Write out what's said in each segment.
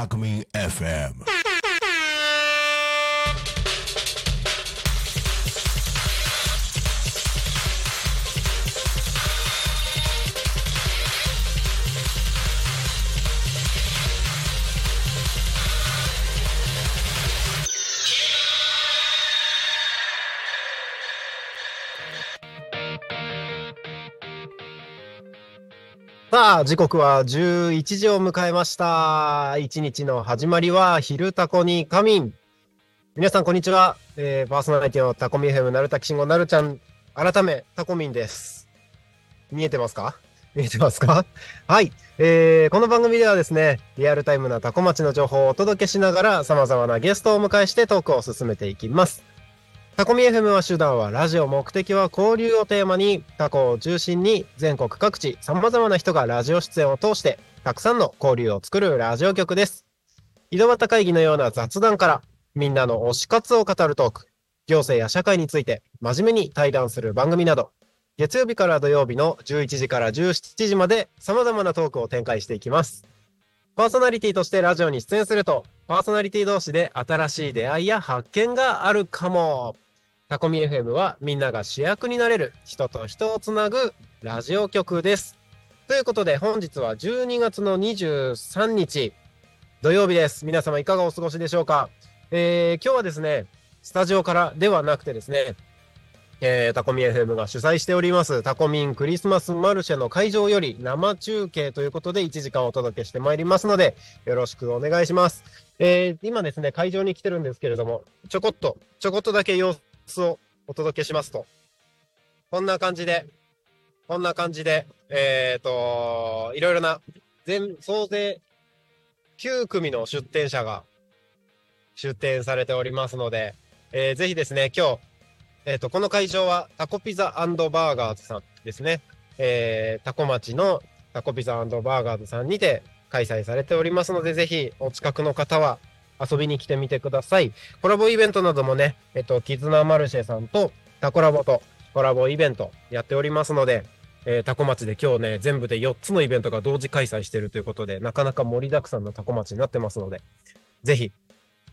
タクミン FM さあ、時刻は11時を迎えました。一日の始まりは、昼タコに仮眠。皆さん、こんにちは。えー、パーソナリティのタコミ FM なるたきしんごなるちゃん、改め、タコミンです。見えてますか？見えてますか？はい。えー、この番組ではですね、リアルタイムなタコ町の情報をお届けしながら、様々なゲストをお迎えしてトークを進めていきます。タコミ FM は手段はラジオ、目的は交流をテーマに、タコを中心に全国各地様々な人がラジオ出演を通して、たくさんの交流を作るラジオ局です。井戸端会議のような雑談から、みんなの推し活を語るトーク、行政や社会について真面目に対談する番組など、月曜日から土曜日の11時から17時まで様々なトークを展開していきます。パーソナリティとしてラジオに出演すると、パーソナリティ同士で新しい出会いや発見があるかも。タコミ FM はみんなが主役になれる人と人をつなぐラジオ局です。ということで本日は12月の23日土曜日です。皆様いかがお過ごしでしょうか、えー今日はですね、スタジオからではなくてですね、えータコミ FM が主催しておりますタコミンクリスマスマルシェの会場より生中継ということで1時間お届けしてまいりますのでよろしくお願いします。えー今ですね、会場に来てるんですけれども、ちょこっと、ちょこっとだけ様子をお届けしますと、こんな感じで、こんな感じで、えっ、と、いろいろな、全、総勢9組の出店者が出店されておりますので、えーぜひですね、今日、えっ、と、この会場はタコピザバーガーズさんですね。えータコ町のタコピザバーガーズさんにて開催されておりますので、ぜひお近くの方は遊びに来てみてください。コラボイベントなどもね、えっと、キズナマルシェさんとタコラボとコラボイベントやっておりますので、えータコ町で今日ね、全部で4つのイベントが同時開催してるということで、なかなか盛りだくさんのタコ町になってますので、ぜひ、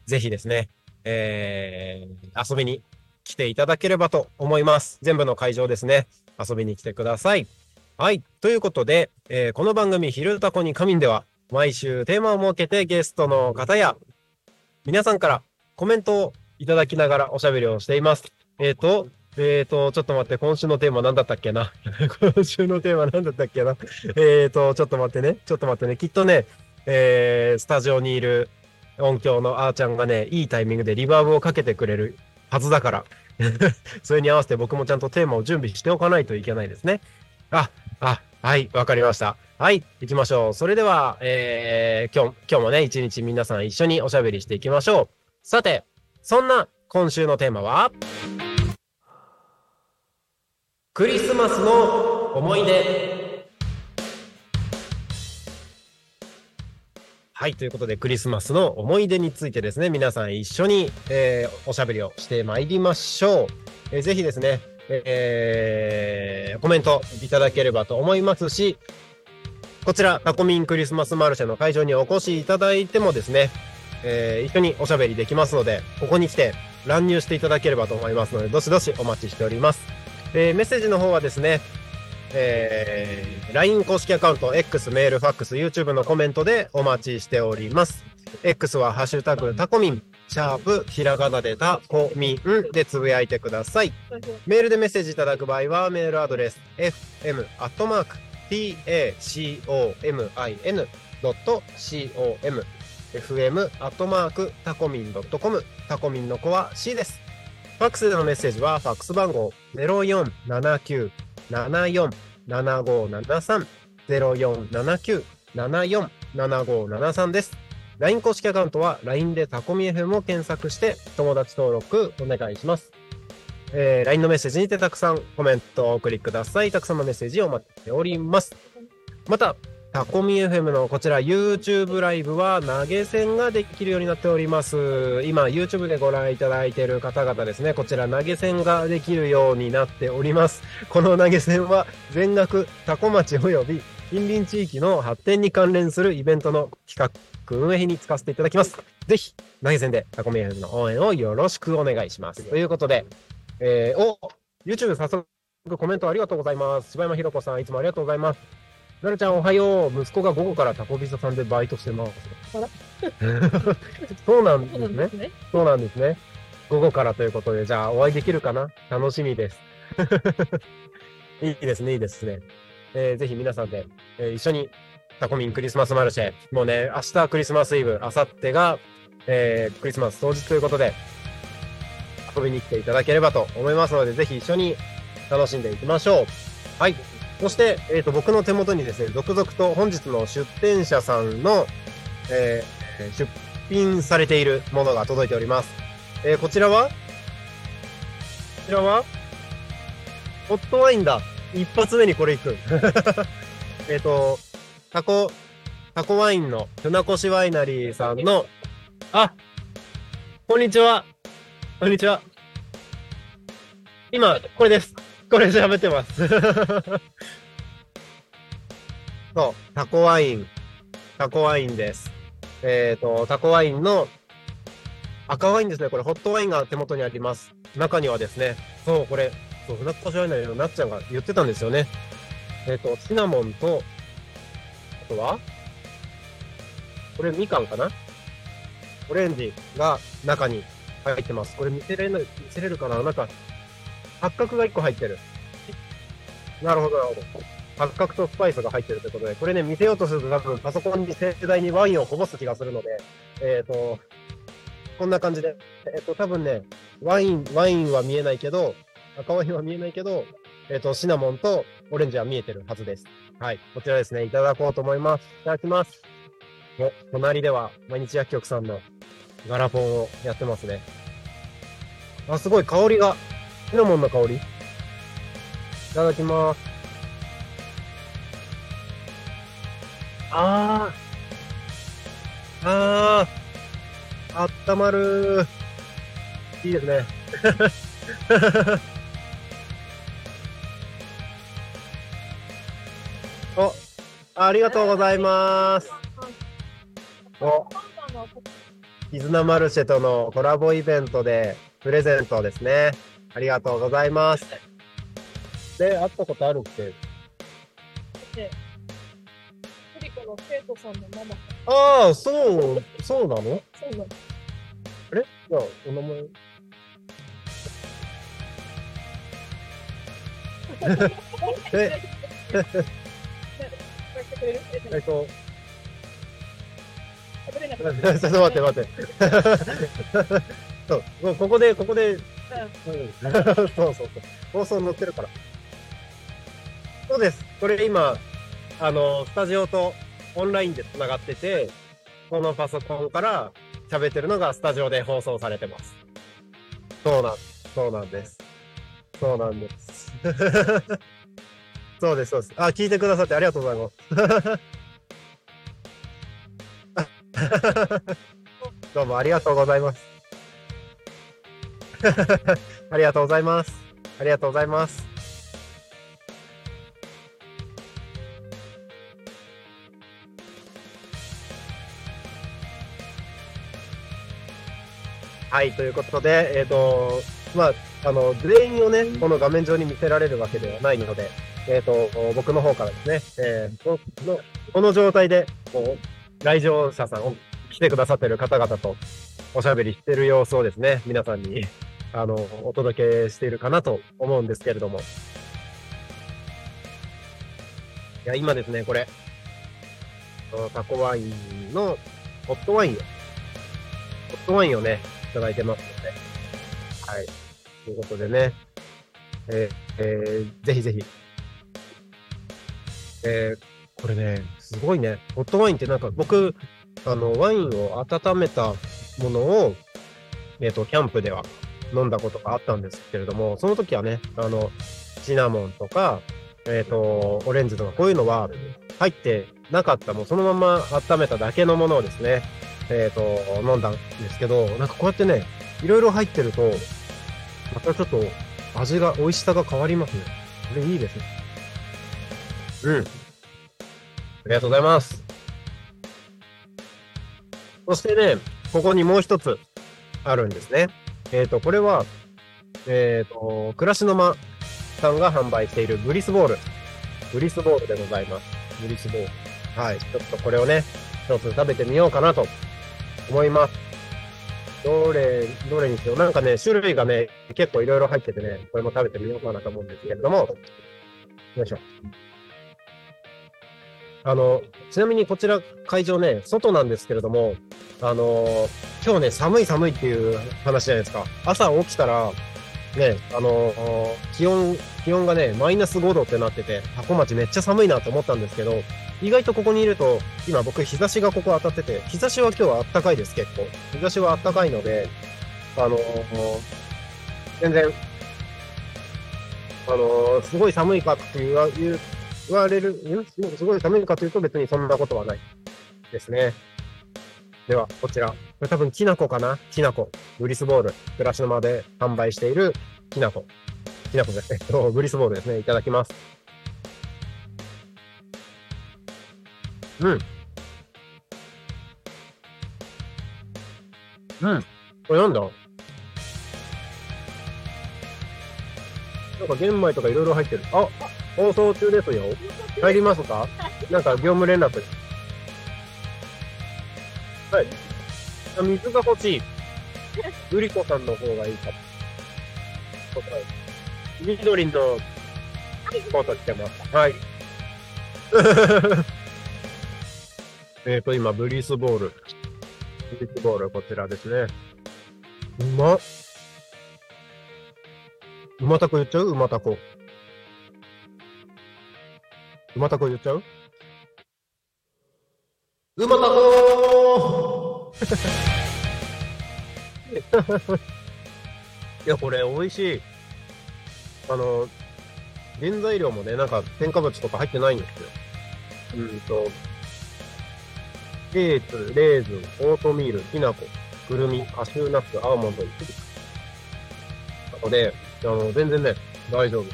ぜひですね、えー遊びに来ていただければと思います。全部の会場ですね、遊びに来てください。はい。ということで、えーこの番組、昼タコに仮眠では、毎週テーマを設けてゲストの方や、皆さんからコメントをいただきながらおしゃべりをしています。えっ、と、えっ、と、ちょっと待って、今週のテーマ何だったっけな？今週のテーマ何だったっけな？えっ、と、ちょっと待ってね、ちょっと待ってね、きっとね、えースタジオにいる音響のあーちゃんがね、いいタイミングでリバーブをかけてくれるはずだから、それに合わせて僕もちゃんとテーマを準備しておかないといけないですね。あ、あ、はい、わかりました。はい、行きましょう。それでは、えー今日、今日もね、一日皆さん一緒におしゃべりしていきましょう。さて、そんな今週のテーマは、クリスマスの思い出。はい、ということで、クリスマスの思い出についてですね、皆さん一緒に、えーおしゃべりをしてまいりましょう。えーぜひですね、えーコメントいただければと思いますし、こちら、タコミンクリスマスマルシェの会場にお越しいただいてもですね、えー一緒におしゃべりできますので、ここに来て乱入していただければと思いますので、どしどしお待ちしております。えーメッセージの方はですね、えー LINE 公式アカウント、X、メール、ファックス、YouTube のコメントでお待ちしております。X はハッシュタグタコミン、シャープ、ひらがなでタコミンでつぶやいてください。メールでメッセージいただく場合は、メールアドレス、fm、アットマーク、tacomin.com、fm、アットマーク、タコミン .com、タコミンの子は C です。ファックスでのメッセージは、ファックス番号0479-74-7573、0479-74-7573です。LINE 公式アカウントは LINE でタコミ FM を検索して友達登録お願いします。えー LINE のメッセージにてたくさんコメントをお送りください。たくさんのメッセージを待ちしております。また、タコミ FM のこちら YouTube ライブは投げ銭ができるようになっております。今 YouTube でご覧いただいている方々ですね、こちら投げ銭ができるようになっております。この投げ銭は全額タコ町及び近隣地域の発展に関連するイベントの企画、運営費に使わせていただきます。ぜひ、投げ銭でタコミ FM の応援をよろしくお願いします。ということで、えー、お、YouTube 早速コメントありがとうございます。柴山ひろ子さん、いつもありがとうございます。なるちゃん、おはよう。息子が午後からタコビザさんでバイトしてます。そうなんそうですねなんです。ね。そうなんですね。午後からということで、じゃあお会いできるかな？楽しみです。いいですね、いいですね。えーぜひ皆さんで、えー一緒にタコミンクリスマスマルシェ。もうね、明日クリスマスイブ、明後日が、えークリスマス当日ということで、遊びに来ていただければと思いますので、ぜひ一緒に楽しんでいきましょう。はい。そして、えっ、と、僕の手元にですね、続々と本日の出店者さんの、えー出品されているものが届いております。えーこちらは？こちらは？ホットワインだ。一発目にこれいく。えっと、タコ、タコワインの船越ワイナリーさんの、あ、こんにちは。こんにちは。今、これです。これ喋ってます。そう、タコワイン。タコワインです。えっ、と、タコワインの赤ワインですね。これ、ホットワインが手元にあります。中にはですね、そう、これ、そう、船越ワイナリーのなっちゃんが言ってたんですよね。えっ、と、シナモンと、あとは？これ、みかんかな？オレンジが中に入ってます。これ見せれる、見せれるかな？なんか、八角が1個入ってる。なるほど、なるほど。八角とスパイスが入ってるということで、これね、見せようとすると多分パソコンに盛大にワインをこぼす気がするので、えっ、と、こんな感じで、えっ、と、多分ね、ワイン、ワインは見えないけど、赤ワインは見えないけど、えっ、と、シナモンとオレンジは見えてるはずです。はい。こちらですね、いただこうと思います。いただきます。お、隣では、毎日薬局さんのガラポンをやってますね。あ、すごい、香りが、シナモンの香り。いただきます。あー。あー。あったまるー。いいですね。お、ありがとうございます。お、絆マルシェとのコラボイベントでプレゼントですね。ありがとうございます。で、会ったことあるって。で、トリコの生徒さんのママ。ああ、そう、そうなの？そうなの。あれ？じゃあ、お名前？え、えっと、ちょっと待って待って。そう、こここで、ここで、うん、そうそうそう。放送載ってるから。そうです。これ今、あの、スタジオとオンラインで繋がってて、このパソコンから喋ってるのがスタジオで放送されてます。そうなん。そうなんです。そうなんです。そうです、そうです。あ、聞いてくださってありがとうございます。どうもありがとうございます。ありがとうございます。ありがとうございます。はい、ということで、えっ、と、まあ、あの、全員をね、この画面上に見せられるわけではないので、えっ、と、僕の方からですね、えーこの、この状態で、こう、来場者さんを来てくださってる方々とおしゃべりしてる様子をですね、皆さんに、あの、お届けしているかなと思うんですけれども。いや、今ですね、これ、タコワインの、ホットワインを、ホットワインをね、いただいてますので、はい。ということでね、えーえーぜひぜひ、えーこれね、すごいね。ホットワインってなんか僕、あの、ワインを温めたものを、えっ、と、キャンプでは飲んだことがあったんですけれども、その時はね、あの、シナモンとか、えっ、と、オレンジとかこういうのは入ってなかった、もうそのまま温めただけのものをですね、えっ、と、飲んだんですけど、なんかこうやってね、いろいろ入ってると、またちょっと味が、美味しさが変わりますね。これいいですね。うん。りがとうございます。そしてね、ここにもう一つあるんですね。えっ、と、これは、えっ、と、暮らしの間さんが販売しているブリスボール。ブリスボールでございます。ブリスボール。はい。ちょっとこれをね、一つ食べてみようかなと思います。どれ、どれにしよう。なんかね、種類がね、結構いろいろ入っててね、これも食べてみようかなと思うんですけれども、よいしょ。あの、ちなみにこちら会場ね、外なんですけれども、あの、今日ね、寒い寒いっていう話じゃないですか。朝起きたら、ね、あの、気温、気温がね、マイナス5度ってなってて、箱町めっちゃ寒いなと思ったんですけど、意外とここにいると、今僕日差しがここ当たってて、日差しは今日は暖かいです、結構。日差しは暖かいので、あの、全然、あの、すごい寒いかって言わ言う言われる、ん？すごい寒いかというと別にそんなことはないですね。では、こちら。これ多分きなこかな？きなこ。ブリスボール。暮らしの間で販売しているきなこ。きなこですね。えっと、ブリスボールですね。いただきます。うん。うん。これなんだ？なんか玄米とかいろいろ入ってる。あ、放送中ですよ。入りますか？なんか業務連絡。はい。水が欲しい。グリコさんの方がいいか。緑のコート着てます。はい。えっと、今、ブリースボール。ブリースボール、こちらですね。うまっ。うまたこ言っちゃう？うまたこ。うまたこ言っちゃう？うまたこー いや、これ美味しい。あの、原材料もね、なんか添加物とか入ってないんですよ。うんと、デーツ、レーズン、オートミール、きな粉、くるみ、カシューナッツ、アーモンド、なので、あの、全然ね、大丈夫。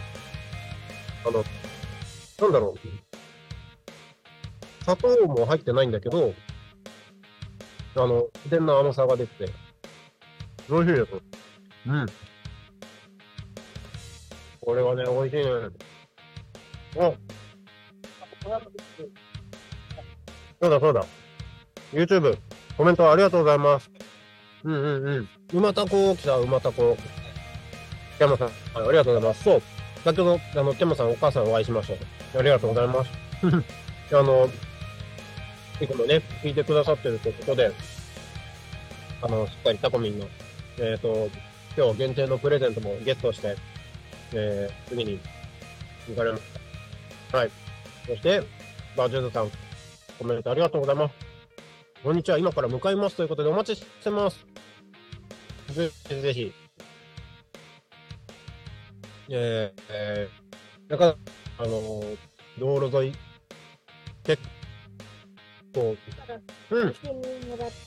あの、なんだろう。砂糖も入ってないんだけど、あの、自然な甘さが出てて、美味しいです。うん。これはね、美味しいね。あ、そうだそうだ。YouTube、コメントありがとうございます。うんうんうん。うまたこ来た、うまたこ。キャマさん、はいありがとうございます。そう。先ほど、あの、キャマさん、お母さんお会いしました。ありがとうございます。あの、いつもね、聞いてくださってるということで、あの、しっかりタコミンの、えっ、と、今日限定のプレゼントもゲットして、えー、次に行かれました。はい。そして、バージューズさん、コメントありがとうございます。こんにちは。今から向かいますということでお待ちしてます。ぜひぜひ。えー、えー、なんか、あのー道路沿い、結構、うん。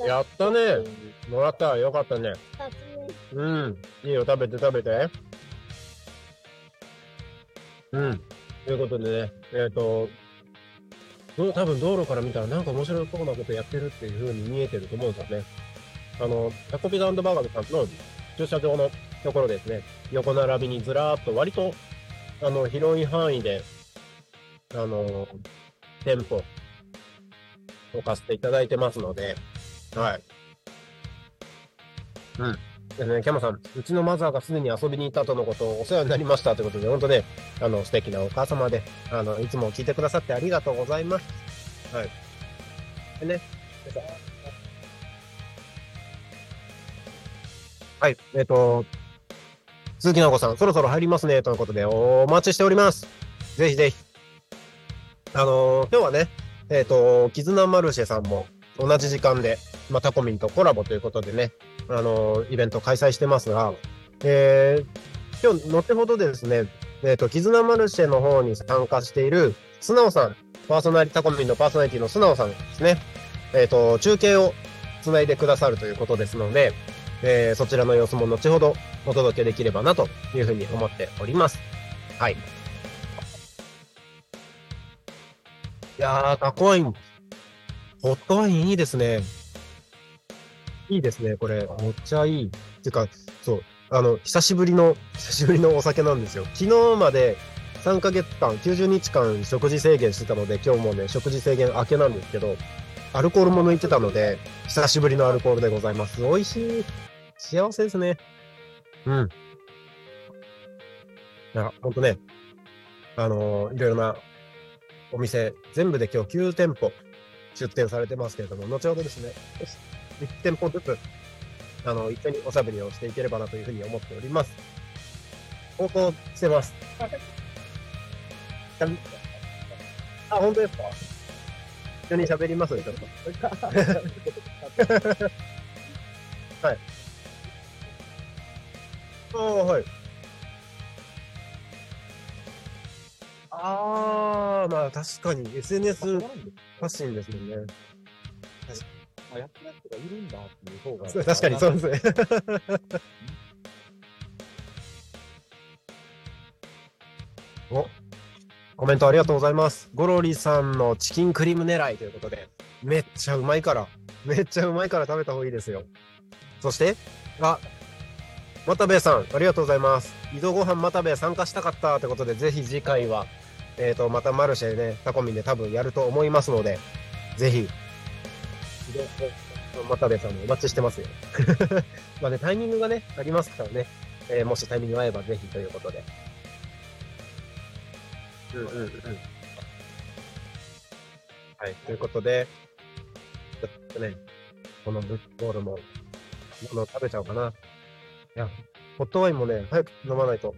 やったね。もらった。よかったね。うん。いいよ、食べて食べて。うん。ということでね、えっ、と、どう多分道路から見たらなんか面白そうなことやってるっていう風に見えてると思うんですよね。あの、タコピザバーガーさんの駐車場のところですね、横並びにずらーっと割と、あの、広い範囲で、あの、店舗、置かせていただいてますので、はい。うん。ですね、キャマさん、うちのマザーがすでに遊びに行ったとのことをお世話になりましたということで、本当ね、あの、素敵なお母様で、あの、いつも聞いてくださってありがとうございます。はい。でね、はい、えっ、と、鈴木直子さん、そろそろ入りますね、ということで、お待ちしております。ぜひぜひ。あのー今日はね、えっ、と、絆マルシェさんも同じ時間で、まあ、タコミンとコラボということでね、あのーイベント開催してますが、えー今日、後ほどですね、えっ、と、絆マルシェの方に参加している、素直さん、パーソナリティ、タコミンのパーソナリティの素直さんですね、えっ、と、中継をつないでくださるということですので、えーそちらの様子も後ほどお届けできればなというふうに思っております。はい。いやー、タコワイン。ホットワインいいですね。いいですね、これ。めっちゃいい。てか、そう、あの、久しぶりの、久しぶりのお酒なんですよ。昨日まで3ヶ月間、90日間食事制限してたので、今日もね、食事制限明けなんですけど、アルコールも抜いてたので、久しぶりのアルコールでございます。美味しい。幸せですね。うん。いや、ほんとね、あのーいろいろなお店、全部で今日9店舗出店されてますけれども、後ほどですね、1店舗ずつ、あの、一緒におしゃべりをしていければなというふうに思っております。投稿してます。あ、本当ですか？一緒に喋りますちょっと。はい。ああ、はい。ああ、まあ確かに SNS 発信ですもんね。あ、やってるやつがいるんだっていう方が。そう確かにそうですね。お、コメントありがとうございます。ゴロリさんのチキンクリーム狙いということで、めっちゃうまいから、めっちゃうまいから食べた方がいいですよ。そして、あ、又部さん、ありがとうございます。移動ご飯又部参加したかったということで、ぜひ次回は、えっ、と、またマルシェね、タコミンで多分やると思いますので、ぜひ、移動ご飯又部さんもお待ちしてますよ。まあね、タイミングがね、ありますからね、えーもしタイミングが合えばぜひということで。うんうんうん。はい、ということで、ちょっとね、このブックボールも、もの食べちゃおうかな。いや、ホットワインもね、早く飲まないと。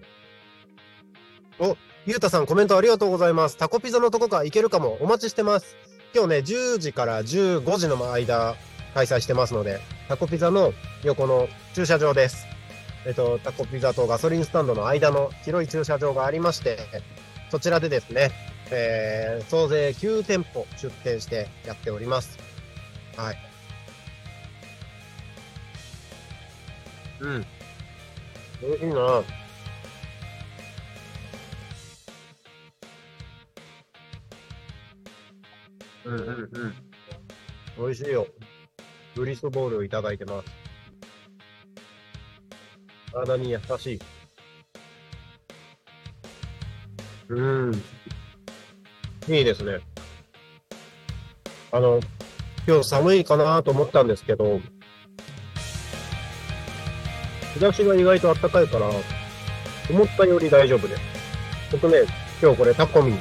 お、ゆうたさんコメントありがとうございます。タコピザのとこか行けるかも。お待ちしてます。今日ね、10時から15時の間、開催してますので、タコピザの横の駐車場です。えっと、タコピザとガソリンスタンドの間の広い駐車場がありまして、そちらでですね、えー、総勢9店舗出店してやっております。はい。うん。美味しいなうんうんうん。美味しいよ。ブリスボールをいただいてます。体に優しい。うん。いいですね。あの、今日寒いかなと思ったんですけど、日差しが意外と暖かいから、思ったより大丈夫です。僕ね、今日これタコミン。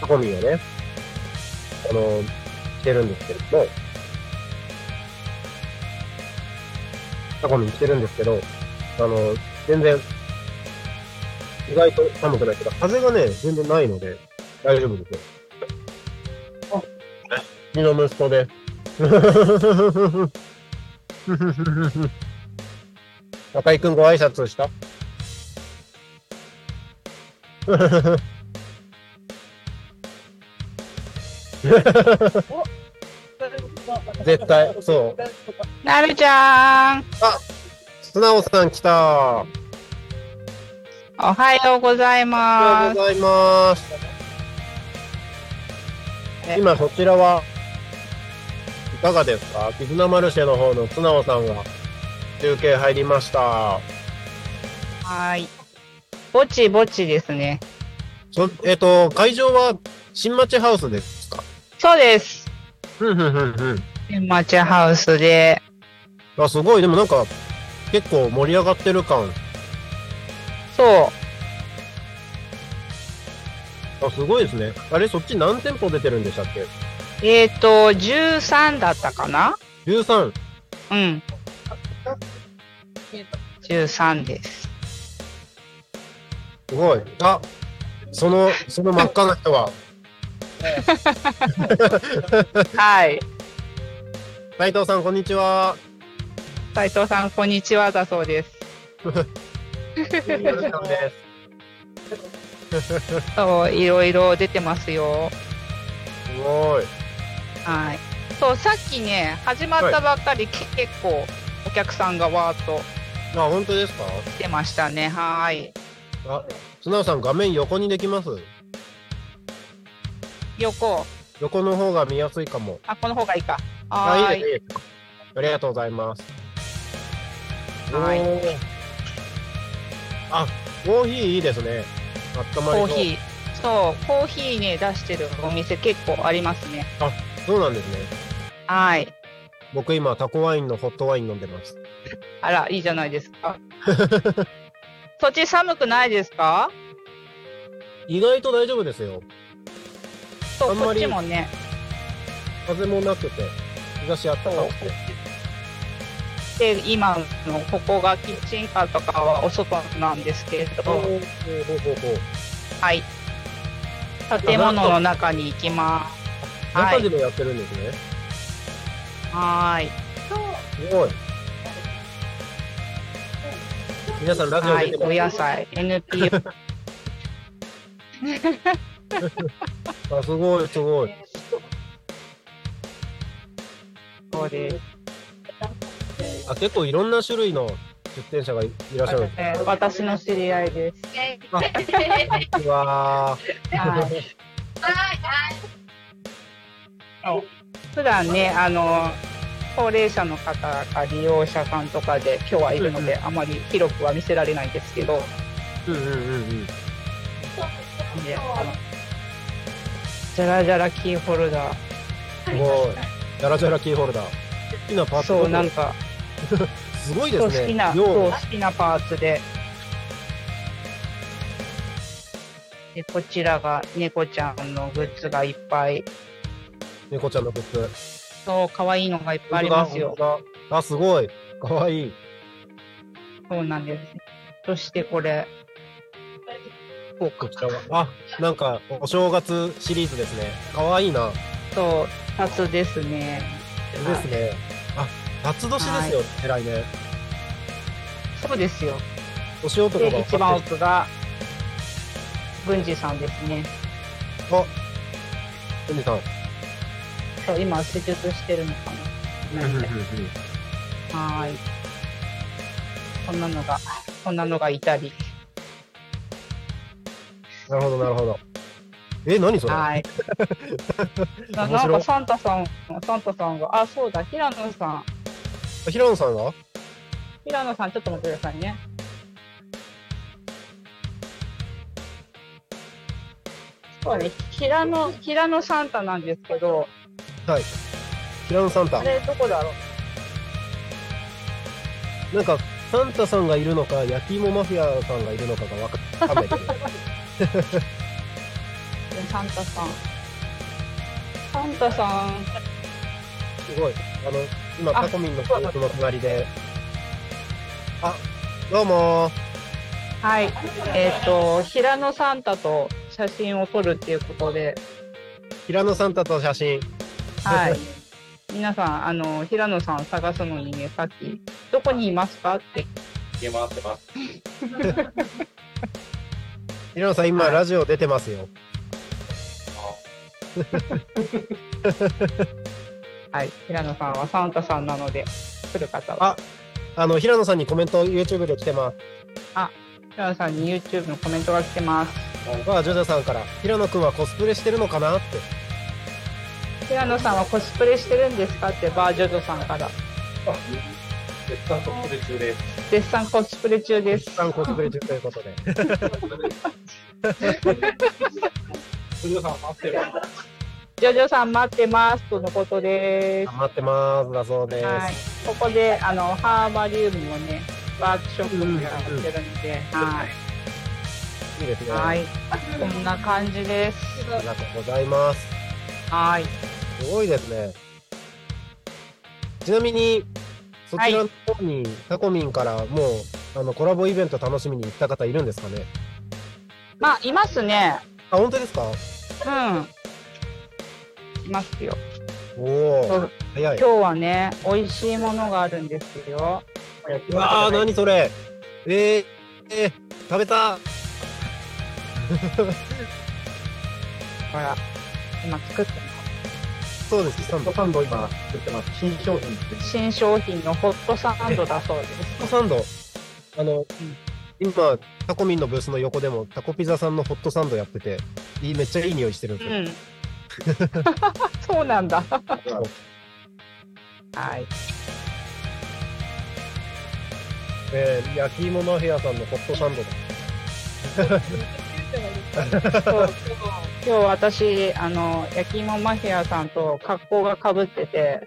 タコミンをね、あの、してるんですけれども、タコミンしてるんですけど、あの、全然、意外と寒くないけど、風がね、全然ないので、大丈夫ですよ。あ、うちの息子で。中井くんご挨拶した？絶対、そう。なるちゃん、素直さん来た。おはようございおはます。ようございます。え今そちらはいかがですか？絆マルシェの方の素直さんが中継入りました。はーい。ぼちぼちですね。そえっ、と、会場は新町ハウスですか？そうです。ふんふんふんふん。天町ハウスで。あ、すごい。でもなんか、結構盛り上がってる感。そう。あ、すごいですね。あれ、そっち何店舗出てるんでしたっけ？えっ、ー、と、13だったかな ?13。うん。13です。すごい。あ、その、その真っ赤な人は、はい。斉藤さん、こんにちは。斉藤さん、こんにちはだそうです。そう、いろいろ出てますよ。すごい。はい。そう、さっきね、始まったばっかり、け結構、お客さんがわーっとあ、本当ですか？来てましたね。はーい。あ、素直さん、画面横にできます？横。横の方が見やすいかも。あ、この方がいいか。あ、はいーい。いです、いいです。ありがとうございます。はいおーあ、コーヒーいいですね。あったまりそうコーヒー。そう、コーヒーね、出してるお店結構ありますね。そうなんですね。はい。僕今、タコワインのホットワイン飲んでます。あら、いいじゃないですか。そっち寒くないですか？意外と大丈夫ですよ。そう、こっちもね。風もなくて、日差しあったかくて。で、今のここがキッチンカーとかはお外なんですけれど、ほうほうほうほうはい。建物の中に行きます。はい。中でもやってるんですね。はーい。すごい。皆さんラジオはい。出てます？お野菜、NPO。あ、すごい、すごい。そうです。あ、結構いろんな種類の出店者がいいらっしゃるえー私の知り合いです。うわーはい。普段ね、あの、高齢者の方が利用者さんとかで今日はいるので、あまり広くは見せられないんですけど、うんうんうんうん。であのじゃらじゃらキーホルダー。すごい。ジャラジャラキーホルダー。好きなパーツそう、なんか、すごいですね。そう好きな、量そう好きなパーツで。で、こちらが猫ちゃんのグッズがいっぱい。猫ちゃんのグッズ。そう、可愛いのがいっぱいありますよ。あ、すごい。かわいい。そうなんです。そしてこれ、こちらは。あ、なんか、お正月シリーズですね。かわいいな。そう、タツですね。ですね。あ、辰年ですよ、偉いね。そうですよ。年男がで、一番奥が、郡司さんですね。あ、ふみさん。そう、今、施術してるのかな。なんではーい。こんなのが、こんなのがいたり。なるほど、なるほど。え、何それ？はい。ななんかサンタさん、サンタさんが、あ、そうだ、平野さん。平野さんが？平野さん、ちょっと待ってくださいね。そうね、平野、平野サンタなんですけど、はい。平野サンタあ。れどこだろう？なんか、サンタさんがいるのか、焼き芋マフィアさんがいるのかがわかんないけど。サンタさん。サンタさん、すごい。あの、今、あタコミンのブースの隣で。あ、どうもはい。えっ、と、平野サンタと写真を撮るっていうことで、平野サンタと写真。はい。皆さん、あの、平野さん探すのにね、さっき、どこにいますか？って、出回ってます。平野さん、今、ラジオ出てますよ。はい。平野さんはサンタさんなので、来る方は。ああの、平野さんにコメント YouTube で来てます。平野さんに YouTube のコメントが来てます。あ、ジョジョさんから、平野くんはコスプレしてるのかなって。平野さんはコスプレしてるんですかって、バージョジョさんから。絶賛コスプレ中です。絶賛コスプレ中です。さんコスプレ中ということで。藤田さん待ってる。ジョジョさん待ってますとのことです。待ってます。だそうです。はい。ここで、あの、ハーバリウムもね、ワークショップもやってるんで、はい。いいですね。はい。こんな感じです。ありがとうございます。はい。すごいですね。ちなみに、そちらの方に、タコミンからもう、あの、コラボイベント楽しみに行った方いるんですかね？まあ、いますね。あ、本当ですか？うん。いますよ。おお早い。今日はね、美味しいものがあるんですよ。うわー、何それ？えー、えー、食べた ほら、今作ってまそうです、サンド。ホサンド今作ってます。新商品。新商品のホットサンドだそうです。ットサンド。あの、今、タコミンのブースの横でも、タコピザさんのホットサンドやってて、いいめっちゃいい匂いしてるんですよ。うん。そうなんだ。はい。えー焼き芋マフィアさんのホットサンドだ。そう今日私、あの、焼き芋マフィアさんと格好がかぶってて、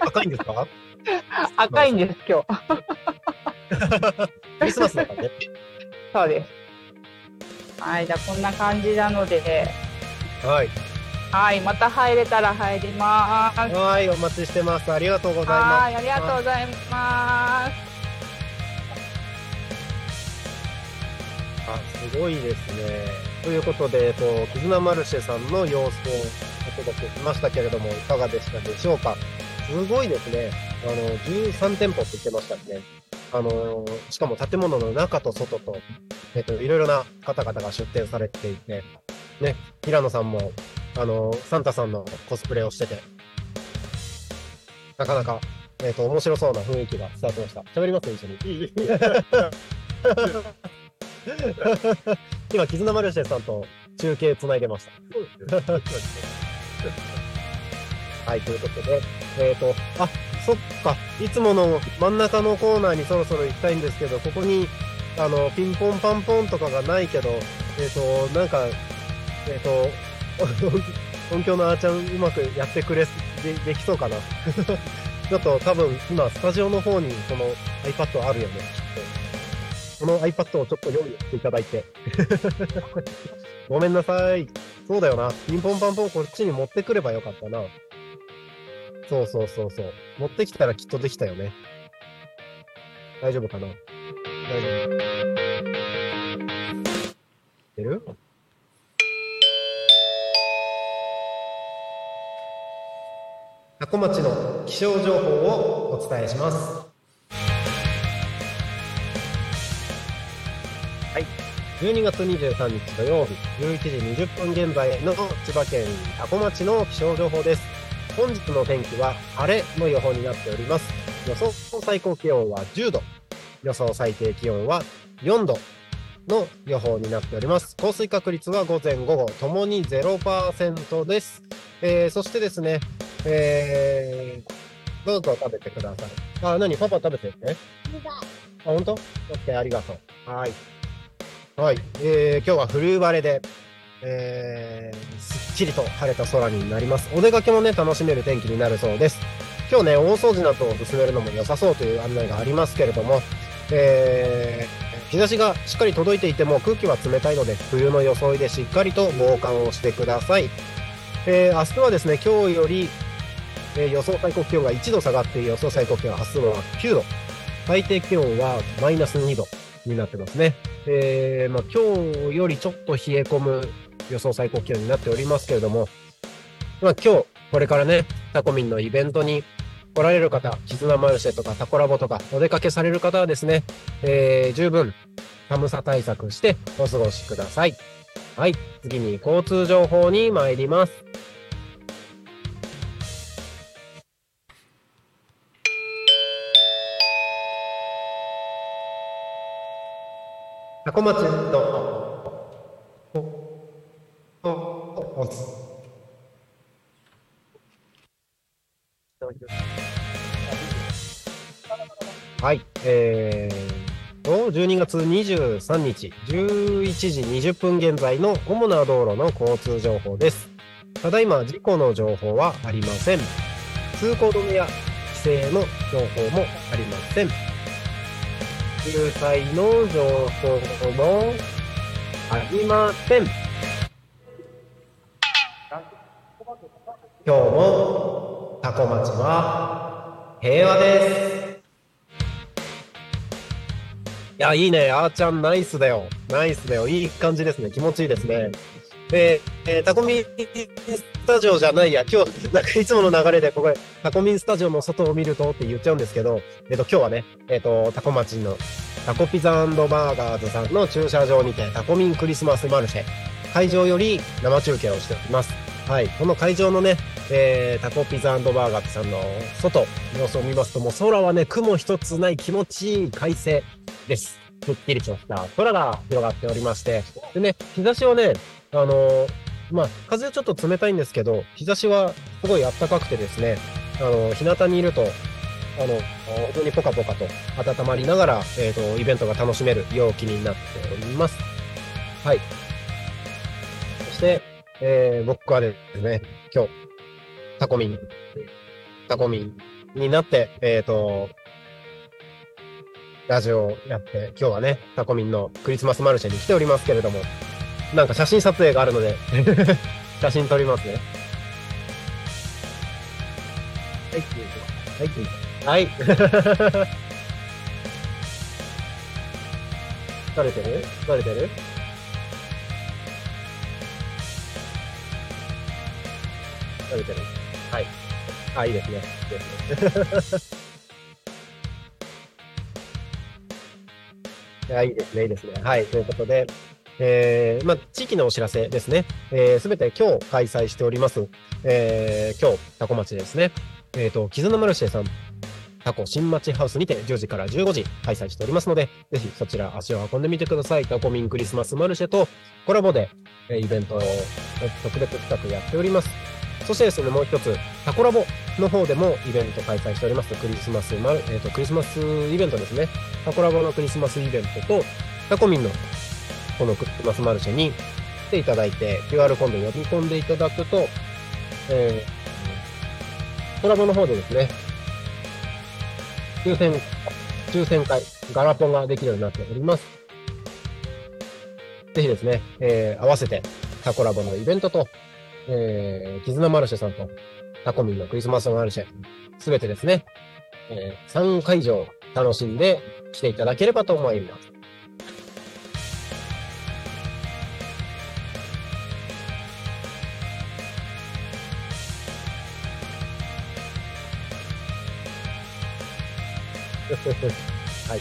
赤いんですか？赤いんです、今日。クリスマスだからね。そうです。はい、じゃあこんな感じなので、はい。はい、また入れたら入ります。はい、お待ちしてます。ありがとうございます。はい、ありがとうございます。あ、すごいですね。ということで、えっと、絆マルシェさんの様子をお届けしましたけれども、いかがでしたでしょうか？すごいですね。あの、13店舗って言ってましたね。あの、しかも建物の中と外と、えっと、いろいろな方々が出店されていて、ね、平野さんも、あの、サンタさんのコスプレをしてて、なかなか、えっと、面白そうな雰囲気が伝わってました。喋ります？一緒に。今、絆マルシェさんと中継つないでました。はい、ということで、えっ、と、あ、そっか、いつもの真ん中のコーナーにそろそろ行きたいんですけど、ここに、あの、ピンポンパンポンとかがないけど、えっ、と、なんか、えっ、と、音響のあーちゃんうまくやってくれ、で、できそうかな。ちょっと多分今、スタジオの方にこの iPad あるよね。この iPad をちょっと用意していただいて。ごめんなさい。そうだよな。ピンポンパンポンこっちに持ってくればよかったな。そうそうそうそう。持ってきたらきっとできたよね。大丈夫かな？大丈夫。出る？多古町の気象情報をお伝えします。12月23日土曜日、11時20分現在の千葉県多古町の気象情報です。本日の天気は晴れの予報になっております。予想最高気温は10度、予想最低気温は4度の予報になっております。降水確率は午前午後ともに0%です。えー、そしてですね、えー、どうぞ食べてください。あ、何？パパ食べてるね。あ、本当？オッケー、ありがとう。はい。はい。えー、今日は冬晴れで、えー、すっきりと晴れた空になります。お出かけもね、楽しめる天気になるそうです。今日ね、大掃除などを進めるのも良さそうという案内がありますけれども、えー、日差しがしっかり届いていても空気は冷たいので、冬の装いでしっかりと防寒をしてください。えー、明日はですね、今日より、えー予想最高気温が1度下がって予想最高気温は明日は9度。最低気温はマイナス2度になってますね。えーまあ、今日よりちょっと冷え込む予想最高気温になっておりますけれども、まあ、今日、これからね、タコミンのイベントに来られる方、絆マルシェとかタコラボとかお出かけされる方はですね、えー十分寒さ対策してお過ごしください。はい、次に交通情報に参ります。タコ町のおおおはい、えーと、12月23日、11時20分現在の主な道路の交通情報です。ただいま事故の情報はありません。通行止めや規制の情報もありません。渋滞の情報もありません。今日もタコ町は平和です。いや、いいね。あーちゃん、ナイスだよ。ナイスだよ。いい感じですね。気持ちいいですね。えータコミンスタジオじゃないや、今日、なんかいつもの流れで、ここで、タコミンスタジオの外を見るとって言っちゃうんですけど、えっ、と、今日はね、えっ、と、タコ町のタコピザバーガーズさんの駐車場にて、タコミンクリスマスマルシェ、会場より生中継をしております。はい。この会場のね、えー、タコピザバーガーズさんの外、様子を見ますと、もう空はね、雲一つない気持ちいい快晴です。くっきりとした空が広がっておりまして、でね、日差しはね、あのまあ、風はちょっと冷たいんですけど、日差しはすごい暖かくてですね、あの、日向にいると、あの、本当にポカポカと温まりながら、えっ、と、イベントが楽しめる陽気になっております。はい。そして、えー僕はですね、今日、タコミン、タコミンになって、えっ、と、ラジオをやって、今日はね、タコミンのクリスマスマルシェに来ておりますけれども、なんか写真撮影があるので、写真撮りますね。はい、はい。はい。疲れてる？疲れてる？疲れてる？はい。あ、いいですね。いいですね。いや、いいですね、いいですね。はい、ということで、えー、まあ、地域のお知らせですね。えー、すべて今日開催しております。えー、今日、タコ町ですね。えっ、と、絆マルシェさん、タコ新町ハウスにて10時から15時開催しておりますので、ぜひそちら足を運んでみてください。タコミンクリスマスマルシェとコラボで、えイベントを特別企画やっております。そしてですね、もう一つ、タコラボの方でもイベント開催しております。クリスマスマル、えっ、と、クリスマスイベントですね。タコラボのクリスマスイベントと、タコミンのこのクリスマスマルシェに来ていただいて、QR コードを読み込んでいただくと、えー、コラボの方でですね、抽選、抽選会、ガラポンができるようになっております。ぜひですね、えー、合わせてタコラボのイベントと、えー、絆マルシェさんとタコミンのクリスマスマルシェ、すべてですね、えー、3会場楽しんで来ていただければと思います。はい。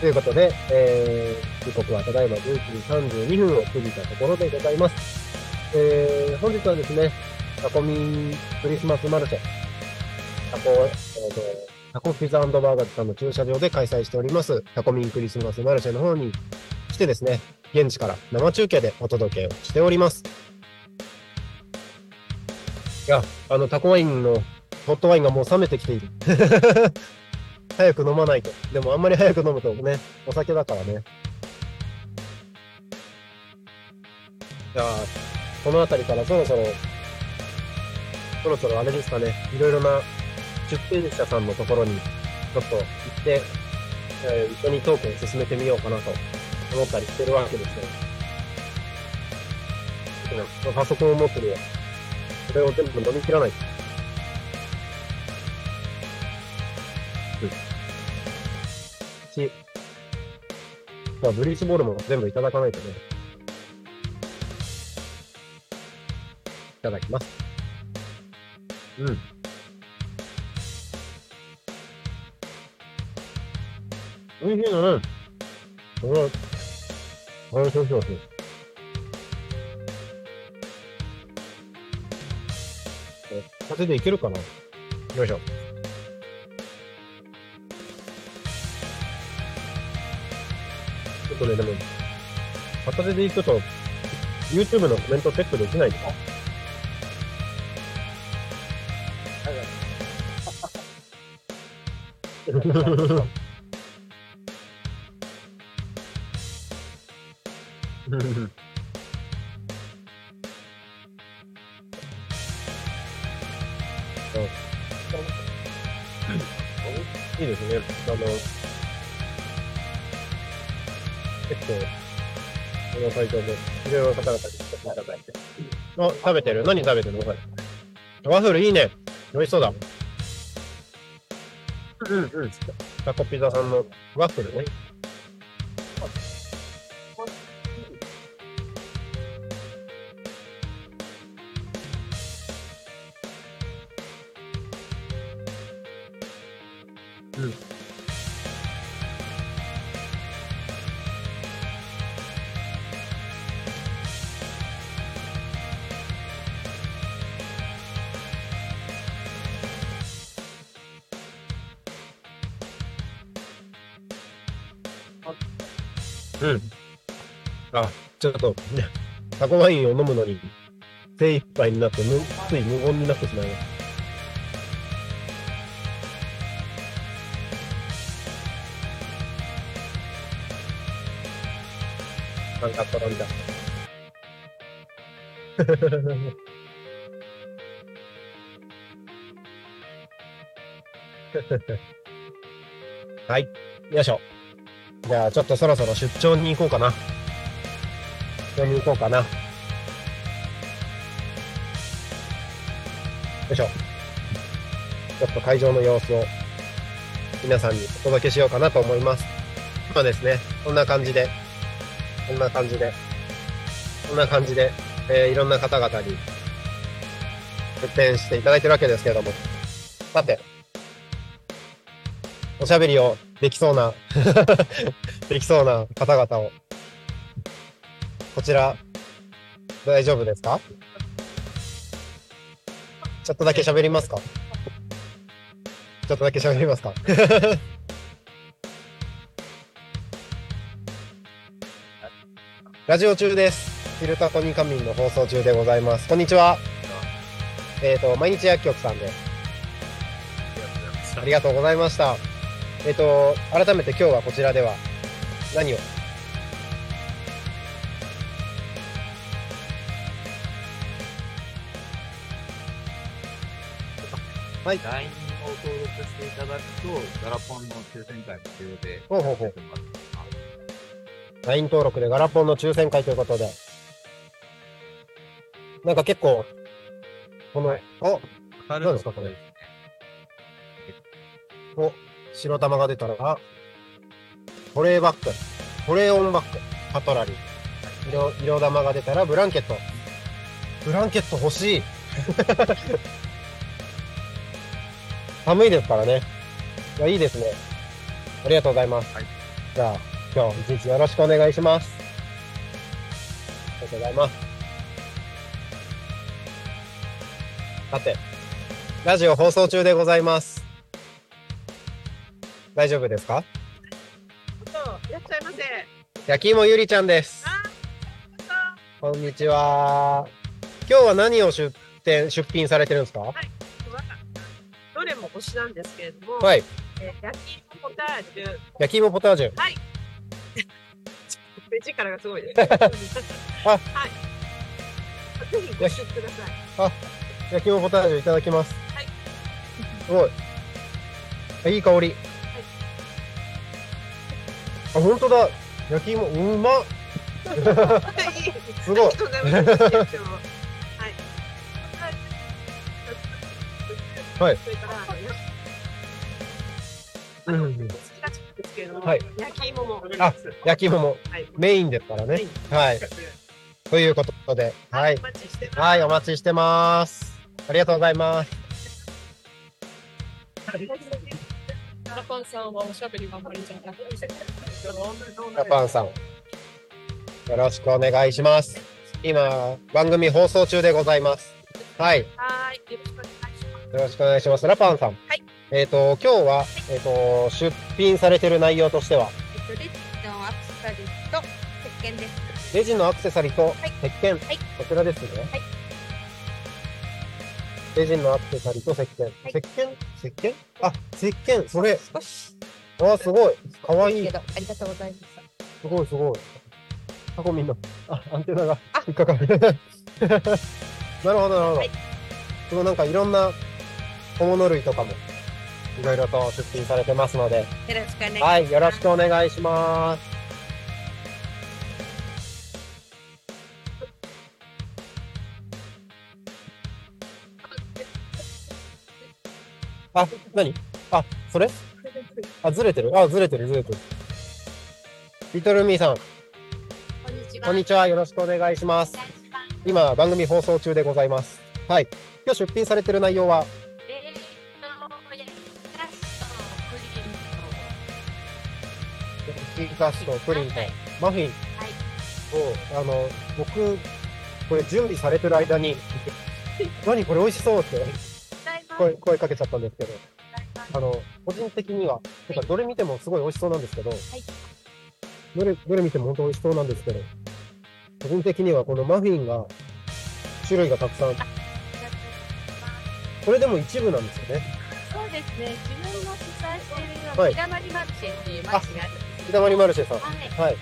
ということで、えー、時刻はただいま11時32分を過ぎたところでございます。えー、本日はですね、タコミンクリスマスマルシェ、タコ、えーと、タコピザバーガーさんの駐車場で開催しております、タコミンクリスマスマルシェの方に来てですね、現地から生中継でお届けをしております。いや、あの、タコワインのホットワインがもう冷めてきている。早く飲まないと。でもあんまり早く飲むとね、お酒だからね。じゃあ、この辺りからそろそろ、そろそろあれですかね、いろいろな出店者さんのところにちょっと行って、えー一緒にトークを進めてみようかなと思ったりしてるわけですけど。パソコンを持ってるよ。それを全部飲み切らないと。まあ、ブリーチボールも全部いただかないとね。いただきます。うん。おいしいな。うん。おいしいします。え、風でいけるかな？よいしょ。とね、でも、片手で行くと、YouTube のコメントチェックできないとか。ので、いろいろな方々に来ていただいて。あ、食べてる？何食べてるの？これ。ワッフルいいね。美味しそうだ。うんうん。タコピザさんのワッフルね。うん。うん。あ、ちょっと、ね、タコワインを飲むのに、精一杯になって、むつい無言になってしまいます。なんか転んだ。はい。よいしょ。じゃあ、ちょっとそろそろ出張に行こうかな。出張に行こうかな。よいしょ。ちょっと会場の様子を皆さんにお届けしようかなと思います。今ですね、こんな感じで、こんな感じで、こんな感じで、えーいろんな方々に出展していただいてるわけですけれども。さて、おしゃべりをできそうな、できそうな方々を、こちら、大丈夫ですか？ちょっとだけ喋りますか？ちょっとだけ喋りますか？ラジオ中です。フィルタートニーカミンの放送中でございます。こんにちは。えっ、と、毎日薬局さんです。ありがとうございました。えっ、と、改めて今日はこちらでは何を？はい。LINE を登録していただくと、ガラポンの抽選会も無料で。ほうほうほう LINE 登録でガラポンの抽選会ということで。なんか結構、この、お、何何ですかこれ？お、白玉が出たら、保冷バッグ、保冷温バッグ、カトラリー。色、色玉が出たらブランケット。ブランケット欲しい。寒いですからね。いや、いいですね。ありがとうございます。はいじゃあ、今日一日よろしくお願いします。ありがとうございます。さて、ラジオ放送中でございます。大丈夫ですか？いらっしゃいませ。焼き芋ゆりちゃんです。こんにちは。今日は何を出店、出品されてるんですか？どれも推しなんですけれども、はい。えー焼き芋ポタージュ、焼き芋ポタージュ。目力がすごいです。あはい。ぜひご出ください。焼き芋ポタージュいただきます。はいすごい。あいい香り。あ、本当だ。焼き芋、うまっ。すごい。はい。はいそれから、あのうんお好きなチップですけれども、はい焼き芋も。あ焼き芋もはい。メインですからね。はい。ということで、はい。はい、お待ちしてます。ありがとうございます。ラパンさんはおしゃべり頑張りじゃなくて、ジャパンさん。よろしくお願いします。今、番組放送中でございます。はい。よはい。よろしくお願いします。ろしくお願いします。ラパンさん。はい。えっ、と、今日は、えっ、と、出品されてる内容としては、えっと、レジのアクセサリーと石鹸です。レジのアクセサリーと石鹸、はいこちらですね。はいレジのアクセサリーと石鹸。はい石鹸？石鹸？あ、石鹸、それ。少し。あ、すごい。かわいいけ。ど、ありがとうございます。すごいすごい。タコミンの、あ、アンテナがあ引っかかる。なるほど、なるほど。はいそのなんかいろんな小物類とかも、いろいろと出品されてますので、よろしくお願いします。はい、よろしくお願いします。あ、何？あ、それ？あ、ずれてるあ、ずれてる、ずれてる。リトルミーさん、こんにちは。こんにちは。よろしくお願いします。今、番組放送中でございます。はい。今日出品されてる内容は、えーと、焼き菓子とプリンと。キーカスとプリンとはいマフィンを、あの、僕、これ準備されてる間に、何これ？美味しそうって声声かけちゃったんですけど、あの、個人的には、てかどれ見てもすごい美味しそうなんですけど、どれ、どれ見ても本当美味しそうなんですけど、個人的にはこのマフィンが種類がたくさん。これでも一部なんですよね。そうですね。自分の主催しているのははい日だまりマルシェっていう街があるんです日だまりマルシェさん。はい。はい。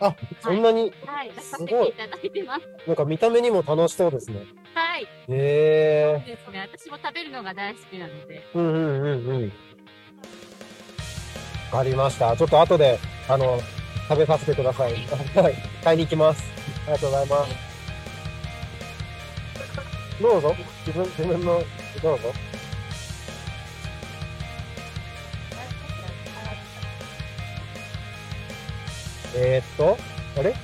あ、そんなに、はい。出させていただいてます。なんか見た目にも楽しそうですね。はい。へえそうですね。私も食べるのが大好きなので。うんうんうんうん。わかりました。ちょっと後で、あの、食べさせてください。はい。買いに行きます。ありがとうございます。どうぞ。自分、自分の、どうぞ。えー、っと、あれ？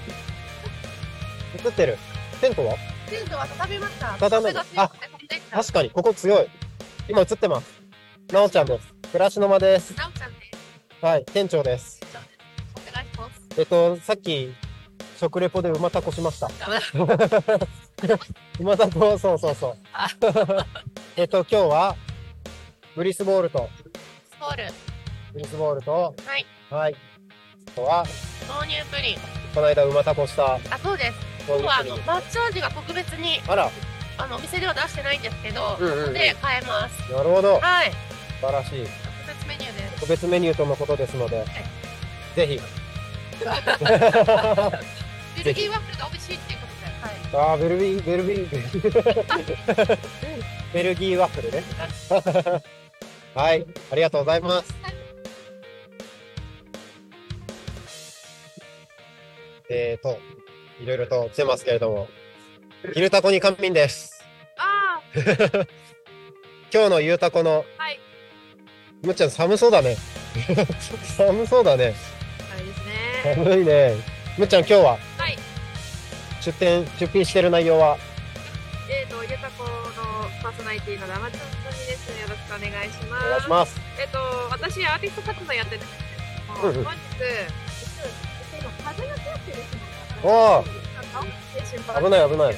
映ってる。テントは？テントは畳みました。畳める風が強くて飛んできた確かに、ここ強い。今映ってます。なおちゃんです。暮らしの間です。なおちゃんです。はい、店長です。お願いします。えっと、さっき、食レポで馬タコしました。馬タコ、そうそうそう。えっと、今日は、ブリスボールと、ブリスボールと、はい。はい。あとは、豆乳プリン。この間馬タコした、あ、そうです。豆今日はあの。抹茶味が特別にあら、あのお店では出してないんですけど、うんうんうんで買えます。なるほど。はい。素晴らしい。特別メニューです。特別メニューとのことですので、ぜひ。ベルギーワッフルが美味しいっていうことで、はい。ああ、ベルギー、ベルギー、ベルギーワッフルね。はい、ありがとうございます。えーと、いろいろと来てますけれども、ゆうたこに仮眠です。あ 今日のゆうたこの、はいむっちゃん寒そうだね。寒そうだね。あ、あれですね。寒いね。むっちゃん今日ははい。出店、出品してる内容は、えっ、と、ゆたこのパーソナリティの生ちゃんです。よろしくお願いします。お願いします。えっ、と、私アーティスト活動やってるんですけども、うんうん本日、ですね、おー危危ない危ない。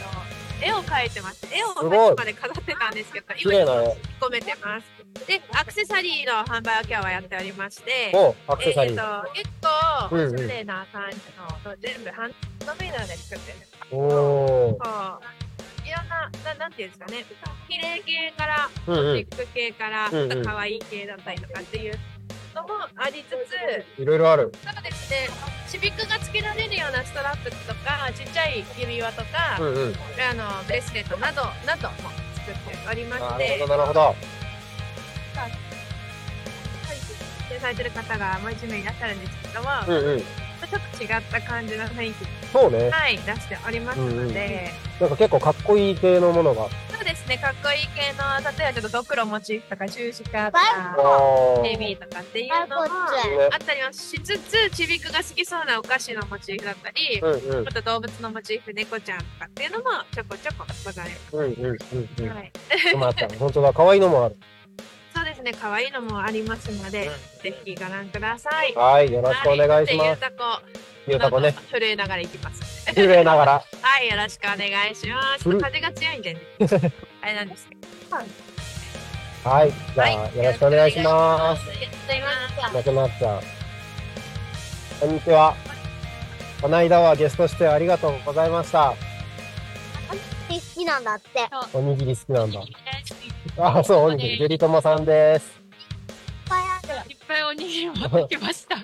絵を描いてまして、絵をすごい最初まで飾ってたんですけど、綺麗な絵引っ込めてます。で、アクセサリーの販売を今日はやっておりまして、おアクセサリー。えーと結構、うんうんおしゃれな感じの、全部ハンドメイドで作ってるんです。おいろんな、ななんていうんですかね、綺麗系から、うんうん。チック系から、うんうんちょっと可愛い系だったりとかっていうのもありつつ、いろいろある。そうですね、シビックがつけられるようなストラップとか、ちっちゃい指輪とか、うんうん。あのブレスレットなどなども作っておりまなしてるほど、なるほど。されてる方がもう一名いらっしゃるんですけども、うんうん。ちょっと違った感じの雰囲気そうね。はい出しておりますので、なんか結構かっこいい系のものが。そうですねかっこいい系の例えばちょっとドクロモチーフとか十字架とかおヘビーとかっていうのもあったりはしつつちびくが好きそうなお菓子のモチーフだったり、うんうんあ。と動物のモチーフ猫ちゃんとかっていうのもちょこちょこございまうんうんうんす、うん。はい、だ、可愛いのもある。そうですね可愛いのもありますので、ぜひご覧くださいはい、よろしくお願いします。でゆうたこゆうたこね。震えながら行きます綺麗ながら。はいよろしくお願いします震え風が強いんでねあれなんですけどはい。じゃあ、よろしくお願いします。すいませんなくなっちゃう。こんにちは。この間はゲスト出演ありがとうございました。好きなんだって。おにぎり好きなんだ。あ、そう、おにぎり。ゆりともさんです。いっぱいある。いっぱいおにぎり持ってきました。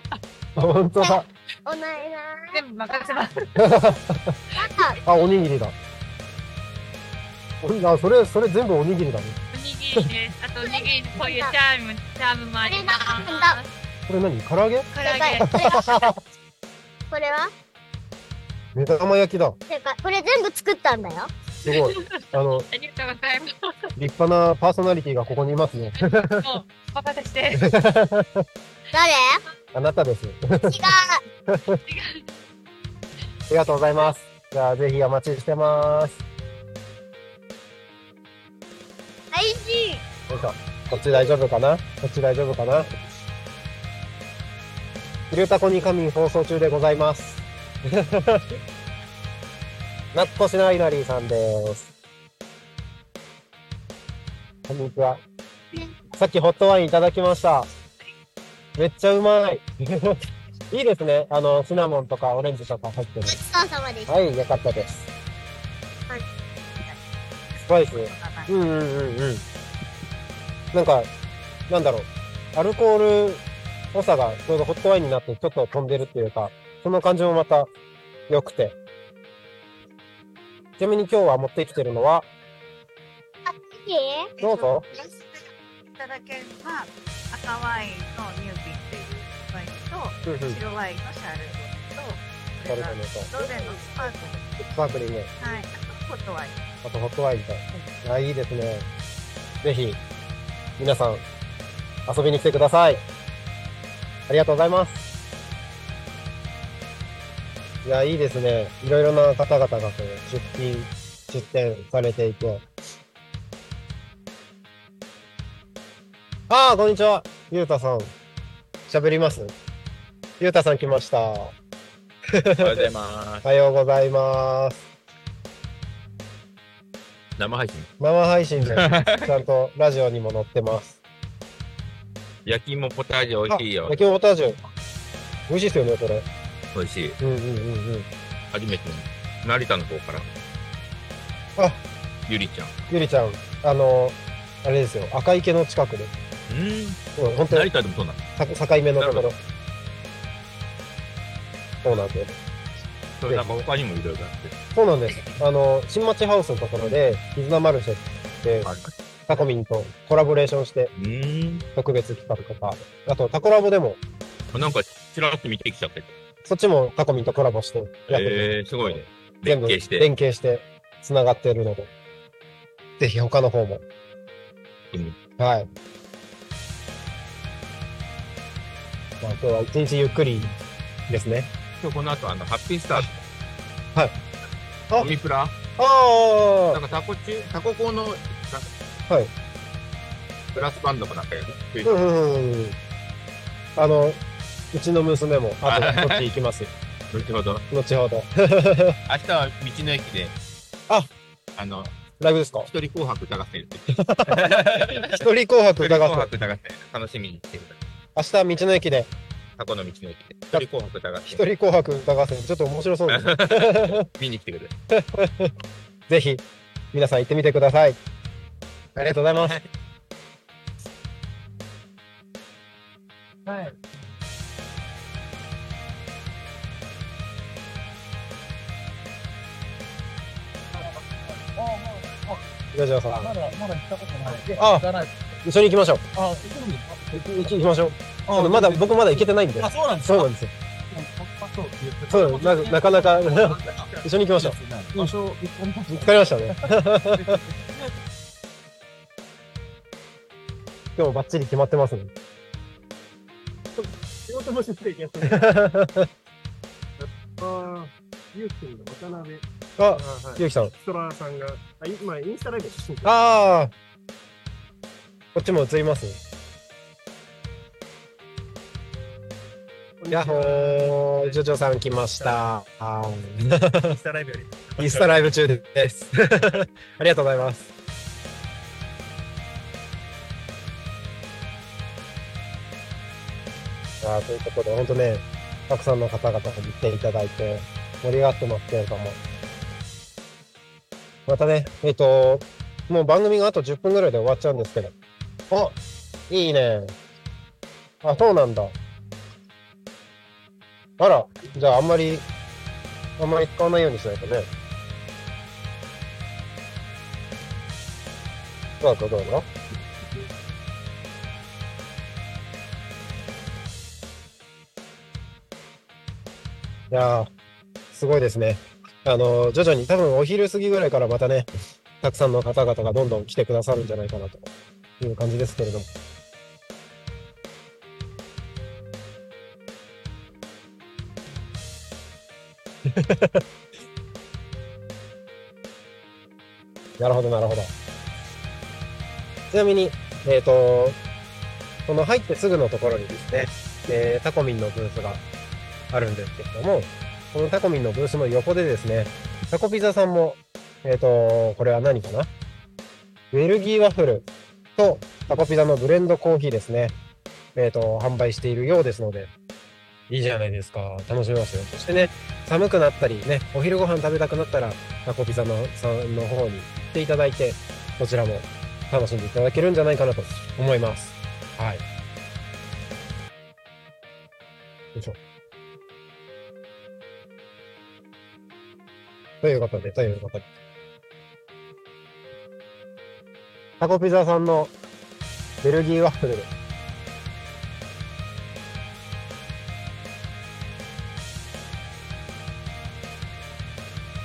本当だ。おないな全部任せます。あ、おにぎりだ。おにあ、それ、それ全部おにぎりだね。おにぎりです。あとおにぎりにこういうチャーム、チャームもあります。これ何？唐揚げ？唐揚げ。これはこれは？目玉焼きだ。てか、これ全部作ったんだよ。すごい。あの、ありがとうございます。立派なパーソナリティがここにいますね。もう、パパとして。誰？あなたです。違う。ありがとうございます。じゃあ、ぜひお待ちしてます。配信。よいしょ。こっち大丈夫かな？こっち大丈夫かな？ひるたこに神放送中でございます。なっこしないなりーさんです。こんにちは。さっきホットワインいただきました。めっちゃうまい。いいですね。あの、シナモンとかオレンジとか入ってるご。ちそうさまでした。はい、よかったです。スパイス。うんうんうんうん。なんか、なんだろう。アルコール濃さがちょうどホットワインになってちょっと飛んでるっていうか、その感じもまた良くて。ちなみに今日は持ってきてるのは、いいどうぞ。いただけるのは赤ワインのニュービーっていうワインとうんうん。白ワインのシャルドネとこれがシャルドネとロゼのスパークル？スパークリング。はいあとホットワインあとホットワインと。あ、いいですね。ぜひ、皆さん、遊びに来てください。ありがとうございます。いや、いいですね。いろいろな方々がこう出品、出展されていて。ああ、こんにちは。ゆうたさん。喋ります？ゆうたさん来ました。おおはようございます。はようございます。生配信？生配信で、ちゃんとラジオにも載ってます。焼き芋ポタージュ美味しいよ焼。き芋ポタージュ。美味しいですよね、これ。美味しい。うんうんうんうん。初めての成田の方から。あ、ゆりちゃん。ゆりちゃん、あの、あれですよ、赤池の近くで。うん。うん、本当に成田でもそうなの。さ境目のところ。そうなんですよ。それなんか他にもいろいろあって。そうなんです。あの、新町ハウスのところで、絆マルシェで、はいタコミンとコラボレーションして、うん。特別企画とか、あとタコラボでも、なんか、ちらっと見てきちゃって。そっちもタコミンとコラボしてやってる、えー、すごいね。全部連携して。連携して、繋がっているので、ぜひ他の方も。うんはい。まあ今日は一日ゆっくりですね。今日この後、あの、ハッピースタート。はい。あオミプラ？あなんかタコ中、タコ校の、はい。ブラスバンドもなんかやる？うんうんうん。あの、うちの娘も、あと、こっち行きますよ。後ほど。後ほど。明日は道の駅で、ああの、ライブですか？一人紅白歌合戦。一人紅白歌合戦。楽しみに来てください。明日道の駅で、タコの道の駅で。一人紅白歌合一戦。人紅白歌合戦。ちょっと面白そうですね。見に来てください。ぜひ、皆さん行ってみてください。ありがとうございます。はい。ジョジョさん。まだ、まだ行ったことない。あ行かない。一緒に行きましょう。あ、行くんですか？行きましょう。あのまだ、僕まだ行けてないんで。あ、そうなんですか？そうなんですよ。そうななかなか 一緒に行きましょう。場所、見つかりましたね。今日もバッチリ決まってますね。仕事もしていけない。ああ、ゆうきくんの渡辺。あ、はいゆうきさん。ヒトラーさんが、あ今、インスタライブしてるああ。こっちも映りますやっほー、ジョジョさん来ました。あインスタライブより。ーインスタライブ中です。ありがとうございます。あーということで、本当ね、たくさんの方々に来ていただいて、盛り上がってますけれども。またね、えっ、と、もう番組があと10分ぐらいで終わっちゃうんですけど。あ、いいね。あ、そうなんだ。あら、じゃああんまり、あんまり使わないようにしないとね。どうぞどうぞ。いやー、すごいですね。あの、徐々に多分お昼過ぎぐらいからまたね、たくさんの方々がどんどん来てくださるんじゃないかなという感じですけれども。なるほど、なるほど。ちなみに、えっ、と、この入ってすぐのところにですね、えータコミンのブースがあるんですけれども、このタコミンのブースの横でですね、タコピザさんも、えっ、と、これは何かな？ベルギーワッフルとタコピザのブレンドコーヒーですね、えっ、と、販売しているようですので、いいじゃないですか。楽しめますよ。そしてね、寒くなったりね、お昼ご飯食べたくなったら、タコピザのさんの方に行っていただいて、こちらも楽しんでいただけるんじゃないかなと思います。はい。よいしょ。ということで、ということで。タコピザさんのベルギーワッフルで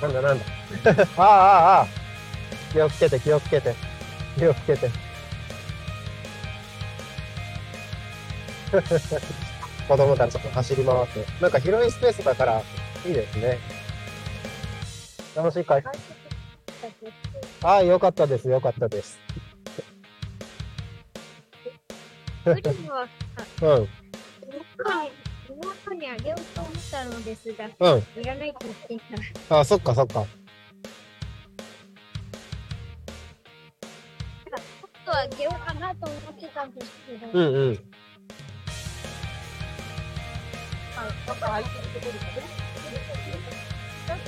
なんだなんだ。ああ、ああ、ああ。気をつけて、気をつけて。気をつけて。子供たちと走り回って。なんか広いスペースだから、いいですね。楽しいかいああ、よかったです、よかったです。プリンはうん、妹にあげようと思ったのですが、うん。いらないと言っていた。ああ、そっかそっか。あげようかなと思ってたんですけど、うんうん。どうし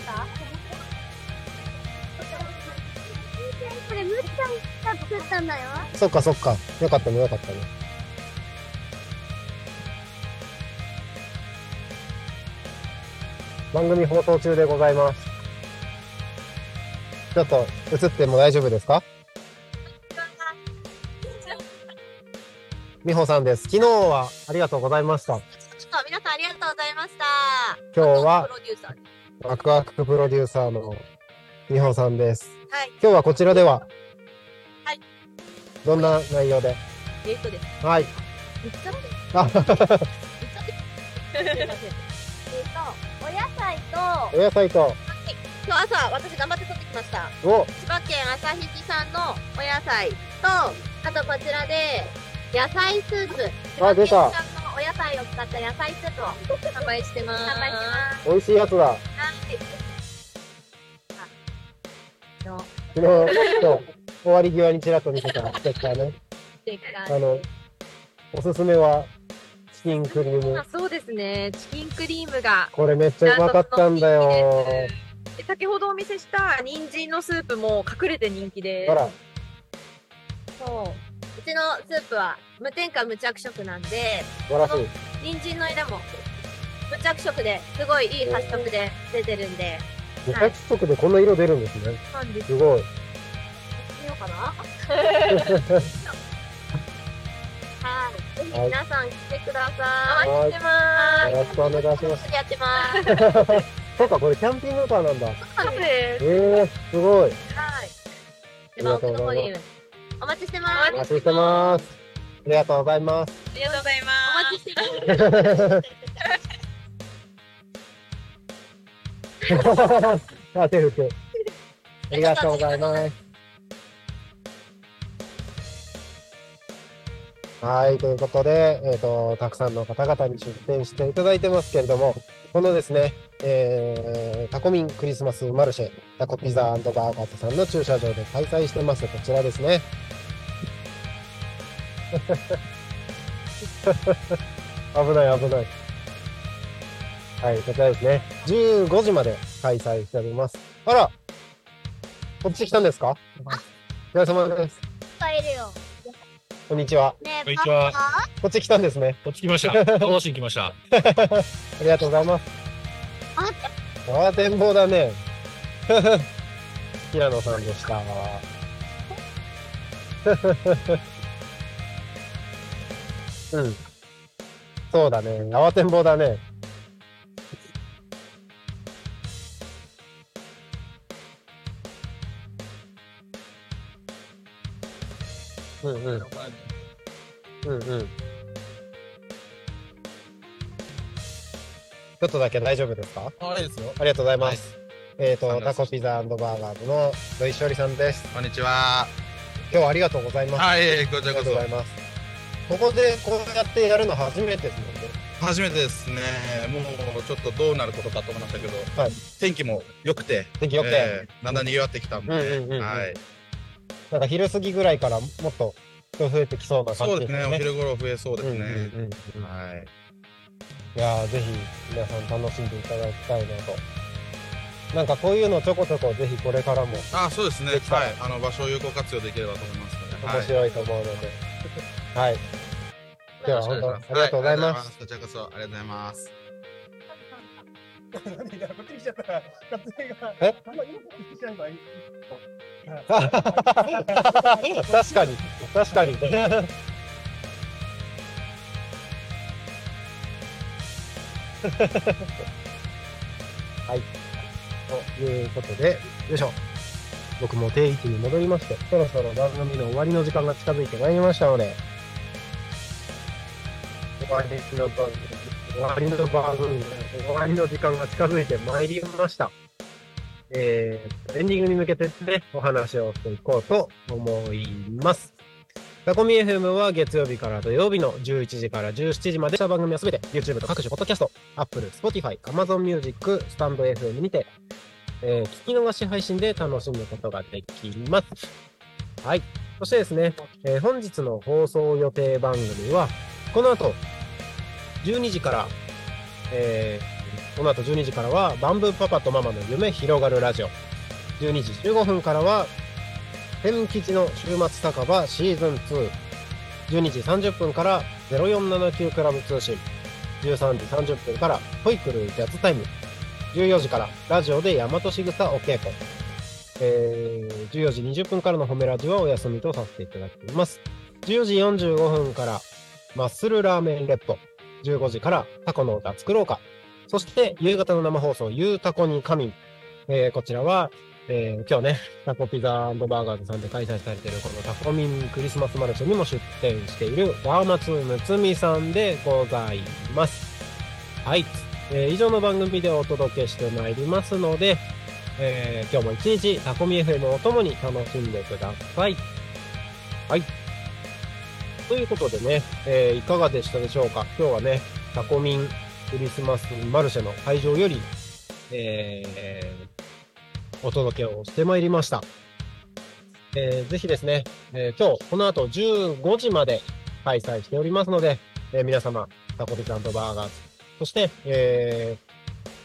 た？これ、むっちゃんが作ったんだよ。そっかそっか。よかったね、よかったね。番組放送中でございます。ちょっと映っても大丈夫ですか？美穂さんです。昨日はありがとうございました。皆さんありがとうございました。今日はプロデューサーですワクワクプロデューサーの美穂さんです。はい。今日はこちらでは、はい。どんな内容で？えっとです。はい。言っちゃってあ、言っちゃって。えっと、お野菜と、お野菜と、今日朝私頑張って取ってきました。お、千葉県旭市産のお野菜と、あとこちらで野菜スープ。あ出た千葉県産のお野菜を使った野菜スープを販売してます。販売してます。美味しいやつだ。はい。昨日、今日、終わり際にちらっと見せたステッカーね。でかあの、おすすめは、チキンクリームあ。そうですね。チキンクリームが。これめっちゃうまかったんだよ。で先ほどお見せした人参のスープも隠れて人気であら、そううちのスープは無添加無着色なんで素晴らしい。人参の色も無着色ですごいいい発色で出てるんで無着色でこんな色出るんですね。す。すごい。見ようかな。はい。ぜひ皆さん来てください。お待ちしてまよろしくお願いします。すやってます。そうか、これキャンピングカーなんだ。そうです。ええすごい。はい。では奥の方にお待ちしてます。お待ちしてます。ありがとうございます。ありがとうございます。お待ちしてます あ、手振って。ありがとうございます。はい、ということで、えっ、と、たくさんの方々に出店していただいてますけれども、このですね、えー、タコミンクリスマスマルシェ、タコピザバーガーズさんの駐車場で開催してます。こちらですね。危ない危ない。はい、こちらですね。15時まで開催しております。あらこっち来たんですか？お疲れ様です。帰るよ。こんにちは。ねこんにちはこっち来たんですね。こっち来ました。戻しに来ました。ありがとうございます。ああ、展望だね。平野さんでした。うん。そうだね。泡展望だね。うんうん。うんうん。ちょっとだけ大丈夫ですか？あれですよ。ありがとうございます。えっ、と、あタコピザバーガーズの土井しおりさんです。こんにちは。今日はありがとうございます。はい、こちらこそありがとうござい。ます。ここでこうやってやるの初めてですもんね。初めてですね。もうちょっとどうなることかと思いましたけど、はい天気も良くて、天気良くて、えーだんだん賑わってきたんで、うんうんうんうんはい。なんか昼過ぎぐらいからもっと人増えてきそうな感そうでね。じですすね。お昼頃増えそうですね。うんうんうんうんはい。いやーぜひ皆さん楽しんでいただきたいなと。なんかこういうのちょこちょこぜひこれからもあ、そうですね。はい。あの、場所を有効活用できればと思いますので。はい面白いと思うので。はい。では本当ありがとうございます。す。こちらこそありがとうございます。何だこっち来ちゃった、撮影が。あんま今こっち来ちゃえばいい。確かに、確かに。はい。ということで、よいしょ。僕も定位置に戻りまして、そろそろ番組の終わりの時間が近づいてまいりましたので、終わりの番組、終わりの番組、終わりの時間が近づいてまいりました。えー、エンディングに向けてですね、お話をしていこうと思います。タコミ FM は月曜日から土曜日の11時から17時までした番組はすべて YouTube と各種ポッドキャスト、Apple、Spotify、Amazon Music、スタンド FM にて、えー聞き逃し配信で楽しむことができます。はい。そしてですね、えー本日の放送予定番組は、この後、12時から、えーこの後12時からは、バンブーパパとママの夢広がるラジオ。12時15分からは、天吉の週末酒場シーズン2。12時30分から0479クラブ通信。13時30分からトイクルジャズタイム。14時からラジオで大和しぐさお稽古。えー、14時20分からの褒めラジオはお休みとさせていただきます。14時45分からマッスルラーメンレッド。15時からタコの歌作ろうか。そして夕方の生放送、ゆうたこに神。えー、こちらは、えー今日ね、タコピザバーガーズさんで開催されているこのタコミンクリスマスマルシェにも出店しているワーマツムツミさんでございます。はい。えー以上の番組でお届けしてまいりますので、えー今日も一日タコミ FM をともに楽しんでください。はい。ということでね、えーいかがでしたでしょうか？今日はね、タコミンクリスマスマルシェの会場より、えーお届けをしてまいりました。えーぜひですね、えー今日この後15時まで開催しておりますので、えー皆様、タコピザバーガーズ、そして、えー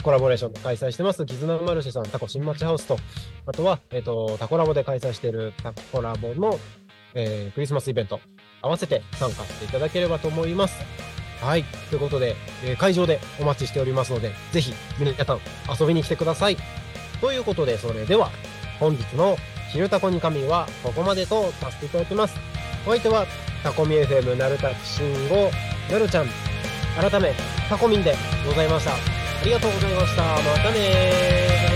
コラボレーションで開催してます、キズナマルシェさん、タコ新町ハウスと、あとは、えっ、と、タコラボで開催しているタコラボの、えークリスマスイベント、合わせて参加していただければと思います。はい。ということで、えー会場でお待ちしておりますので、ぜひ、皆さん遊びに来てください。ということで、それでは、本日の昼タコに神はここまでとさせていただきます。お相手は、タコミ FM なるたきしんご、なるちゃん、改め、タコミンでございました。ありがとうございました。またね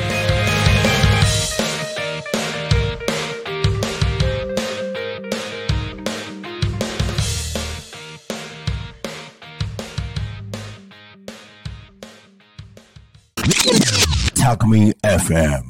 Alchemy FM.